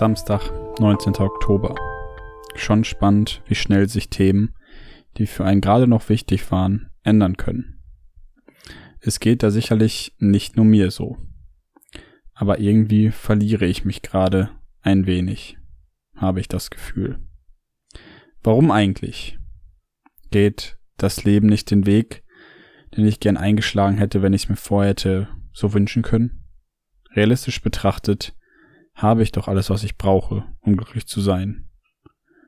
Samstag, 19. Oktober. Schon spannend, wie schnell sich Themen, die für einen gerade noch wichtig waren, ändern können. Es geht da sicherlich nicht nur mir so. Aber irgendwie verliere ich mich gerade ein wenig, habe ich das Gefühl. Warum eigentlich? Geht das Leben nicht den Weg, den ich gern eingeschlagen hätte, wenn ich es mir vorher hätte so wünschen können? Realistisch betrachtet habe ich doch alles, was ich brauche, um glücklich zu sein.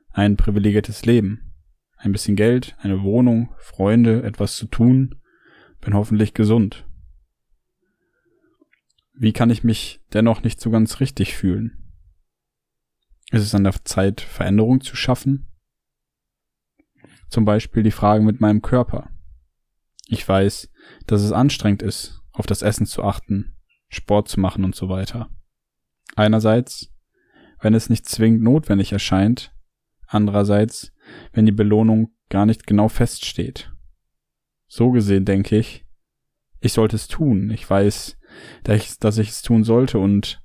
Ein privilegiertes Leben, ein bisschen Geld, eine Wohnung, Freunde, etwas zu tun, bin hoffentlich gesund. Wie kann ich mich dennoch nicht so ganz richtig fühlen? Ist es an der Zeit, Veränderung zu schaffen? Zum Beispiel die Frage mit meinem Körper. Ich weiß, dass es anstrengend ist, auf das Essen zu achten, Sport zu machen und so weiter. Einerseits, wenn es nicht zwingend notwendig erscheint, andererseits, wenn die Belohnung gar nicht genau feststeht. So gesehen denke ich, ich sollte es tun. Ich weiß, dass ich, es tun sollte und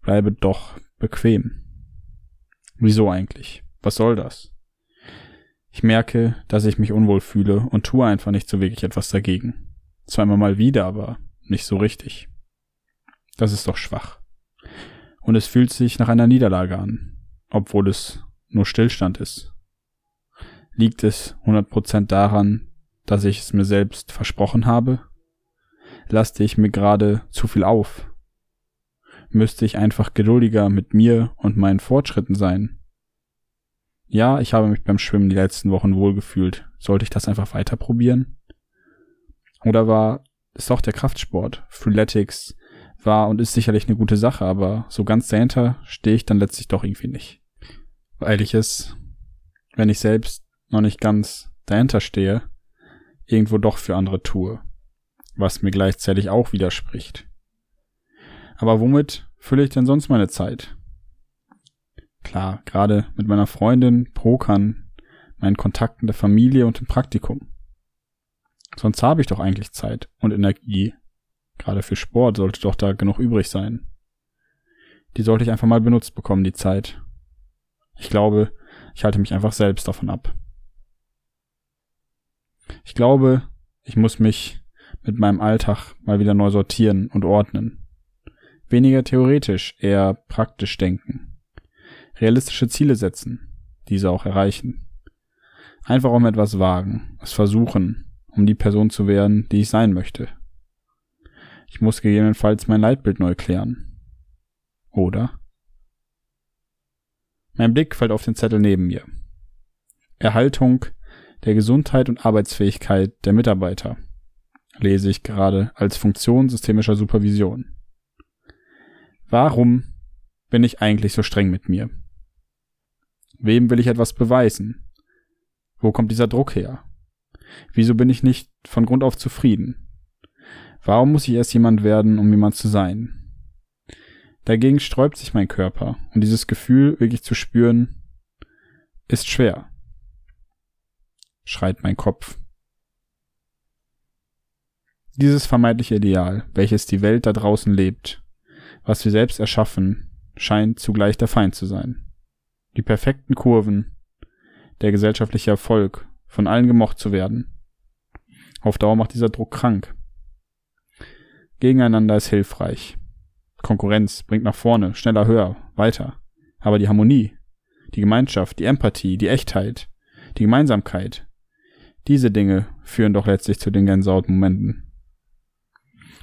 bleibe doch bequem. Wieso eigentlich? Was soll das? Ich merke, dass ich mich unwohl fühle und tue einfach nicht so wirklich etwas dagegen. Zweimal mal wieder, aber nicht so richtig. Das ist doch schwach und es fühlt sich nach einer Niederlage an, obwohl es nur Stillstand ist. Liegt es 100% daran, dass ich es mir selbst versprochen habe? Laste ich mir gerade zu viel auf? Müsste ich einfach geduldiger mit mir und meinen Fortschritten sein? Ja, ich habe mich beim Schwimmen die letzten Wochen wohlgefühlt. Sollte ich das einfach weiter probieren? Oder war es doch der Kraftsport, Freeletics, war und ist sicherlich eine gute Sache, aber so ganz dahinter stehe ich dann letztlich doch irgendwie nicht. Weil ich es, wenn ich selbst noch nicht ganz dahinter stehe, irgendwo doch für andere tue, was mir gleichzeitig auch widerspricht. Aber womit fülle ich denn sonst meine Zeit? Klar, gerade mit meiner Freundin, Pokern, meinen Kontakten der Familie und dem Praktikum. Sonst habe ich doch eigentlich Zeit und Energie Gerade für Sport sollte doch da genug übrig sein. Die sollte ich einfach mal benutzt bekommen, die Zeit. Ich glaube, ich halte mich einfach selbst davon ab. Ich glaube, ich muss mich mit meinem Alltag mal wieder neu sortieren und ordnen. Weniger theoretisch, eher praktisch denken. Realistische Ziele setzen, diese auch erreichen. Einfach um etwas wagen, es versuchen, um die Person zu werden, die ich sein möchte. Ich muss gegebenenfalls mein Leitbild neu klären. Oder? Mein Blick fällt auf den Zettel neben mir. Erhaltung der Gesundheit und Arbeitsfähigkeit der Mitarbeiter lese ich gerade als Funktion systemischer Supervision. Warum bin ich eigentlich so streng mit mir? Wem will ich etwas beweisen? Wo kommt dieser Druck her? Wieso bin ich nicht von Grund auf zufrieden? Warum muss ich erst jemand werden, um jemand zu sein? Dagegen sträubt sich mein Körper und dieses Gefühl wirklich zu spüren, ist schwer. Schreit mein Kopf. Dieses vermeintliche Ideal, welches die Welt da draußen lebt, was wir selbst erschaffen, scheint zugleich der Feind zu sein. Die perfekten Kurven, der gesellschaftliche Erfolg, von allen gemocht zu werden. Auf Dauer macht dieser Druck krank. Gegeneinander ist hilfreich. Konkurrenz bringt nach vorne, schneller, höher, weiter. Aber die Harmonie, die Gemeinschaft, die Empathie, die Echtheit, die Gemeinsamkeit, diese Dinge führen doch letztlich zu den Gänsehautmomenten.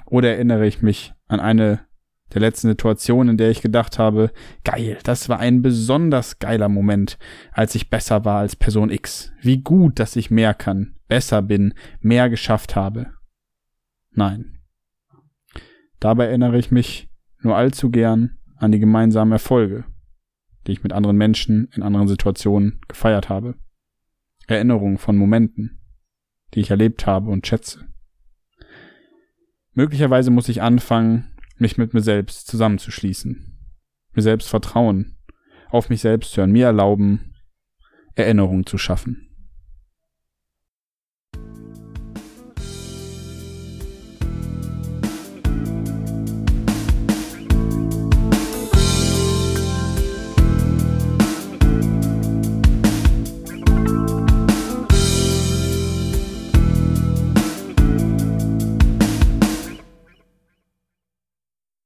Oder erinnere ich mich an eine der letzten Situationen, in der ich gedacht habe, geil, das war ein besonders geiler Moment, als ich besser war als Person X. Wie gut, dass ich mehr kann, besser bin, mehr geschafft habe. Nein, Dabei erinnere ich mich nur allzu gern an die gemeinsamen Erfolge, die ich mit anderen Menschen in anderen Situationen gefeiert habe. Erinnerungen von Momenten, die ich erlebt habe und schätze. Möglicherweise muss ich anfangen, mich mit mir selbst zusammenzuschließen, mir selbst vertrauen, auf mich selbst hören, mir erlauben, Erinnerungen zu schaffen.